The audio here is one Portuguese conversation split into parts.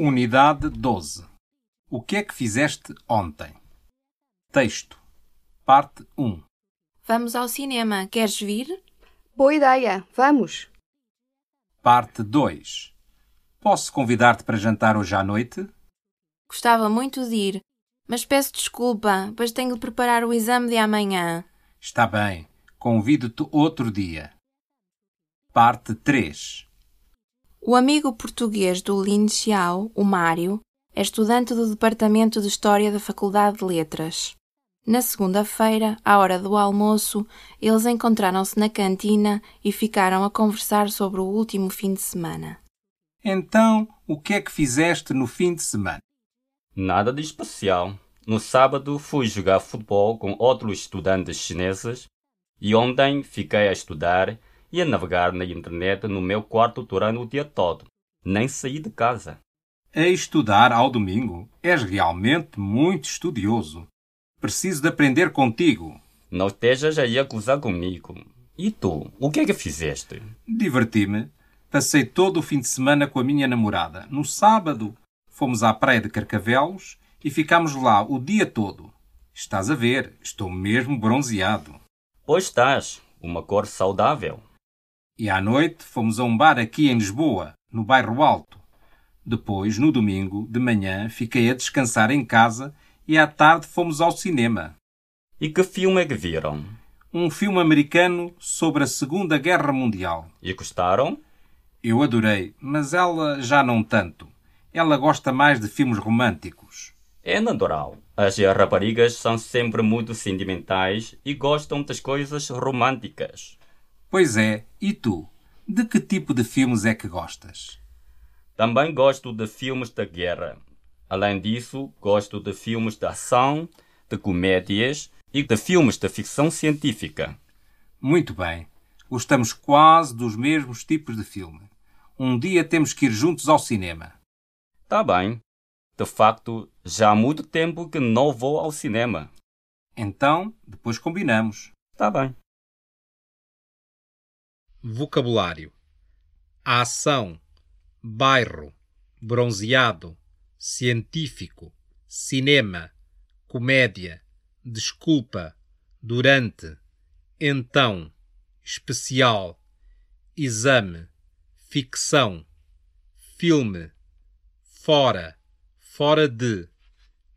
Unidade 12. O que é que fizeste ontem? Texto. Parte 1. Vamos ao cinema. Queres vir? Boa ideia, vamos. Parte 2. Posso convidar-te para jantar hoje à noite? Gostava muito de ir, mas peço desculpa, pois tenho de preparar o exame de amanhã. Está bem. Convido-te outro dia. Parte 3. O amigo português do Lin Xiao, o Mário, é estudante do Departamento de História da Faculdade de Letras. Na segunda-feira, à hora do almoço, eles encontraram-se na cantina e ficaram a conversar sobre o último fim de semana. Então, o que é que fizeste no fim de semana? Nada de especial. No sábado fui jogar futebol com outros estudantes chineses e ontem fiquei a estudar e a navegar na internet no meu quarto durante o dia todo. Nem saí de casa. A estudar ao domingo? És realmente muito estudioso. Preciso de aprender contigo. Não estejas aí a acusar comigo. E tu, o que é que fizeste? Diverti-me. Passei todo o fim de semana com a minha namorada. No sábado, fomos à praia de Carcavelos e ficámos lá o dia todo. Estás a ver, estou mesmo bronzeado. Pois estás, uma cor saudável. E à noite fomos a um bar aqui em Lisboa, no bairro Alto. Depois, no domingo, de manhã, fiquei a descansar em casa e à tarde fomos ao cinema. E que filme é que viram? Um filme americano sobre a Segunda Guerra Mundial. E gostaram? Eu adorei, mas ela já não tanto. Ela gosta mais de filmes românticos. É natural. As raparigas são sempre muito sentimentais e gostam das coisas românticas. Pois é, e tu? De que tipo de filmes é que gostas? Também gosto de filmes da guerra. Além disso, gosto de filmes de ação, de comédias e de filmes de ficção científica. Muito bem. Gostamos quase dos mesmos tipos de filme. Um dia temos que ir juntos ao cinema. Tá bem. De facto, já há muito tempo que não vou ao cinema. Então, depois combinamos. Tá bem. Vocabulário: a ação, bairro, bronzeado, científico, cinema, comédia, desculpa, durante, então, especial, exame, ficção, filme, fora, fora de,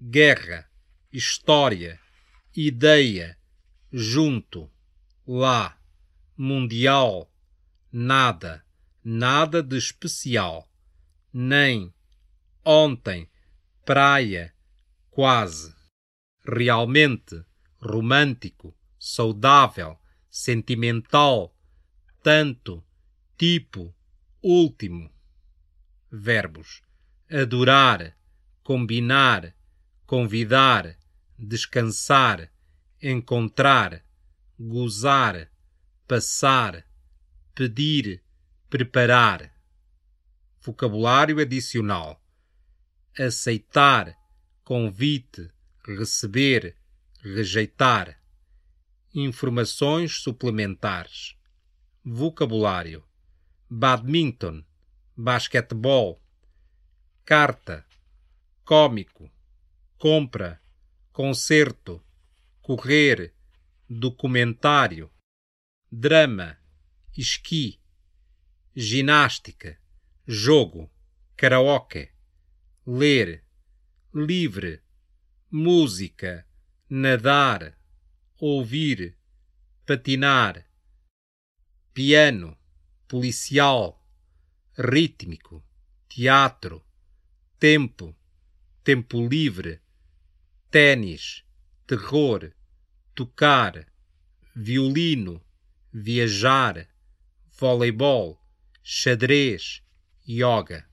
guerra, história, ideia, junto, lá, mundial, nada, nada de especial, nem, ontem, praia, quase, realmente, romântico, saudável, sentimental, tanto, tipo, último. Verbos: adorar, combinar, convidar, descansar, encontrar, gozar, passar, pedir, preparar. Vocabulário adicional: aceitar, convite, receber, rejeitar. Informações suplementares. Vocabulário: badminton, basquetebol, carta, cômico, compra, concerto, correr, documentário, drama, esqui, ginástica, jogo, karaoke, ler, livre, música, nadar, ouvir, patinar, piano, policial, rítmico, teatro, tempo, tempo livre, tênis, terror, tocar, violino, viajar, voleibol, xadrez, yoga.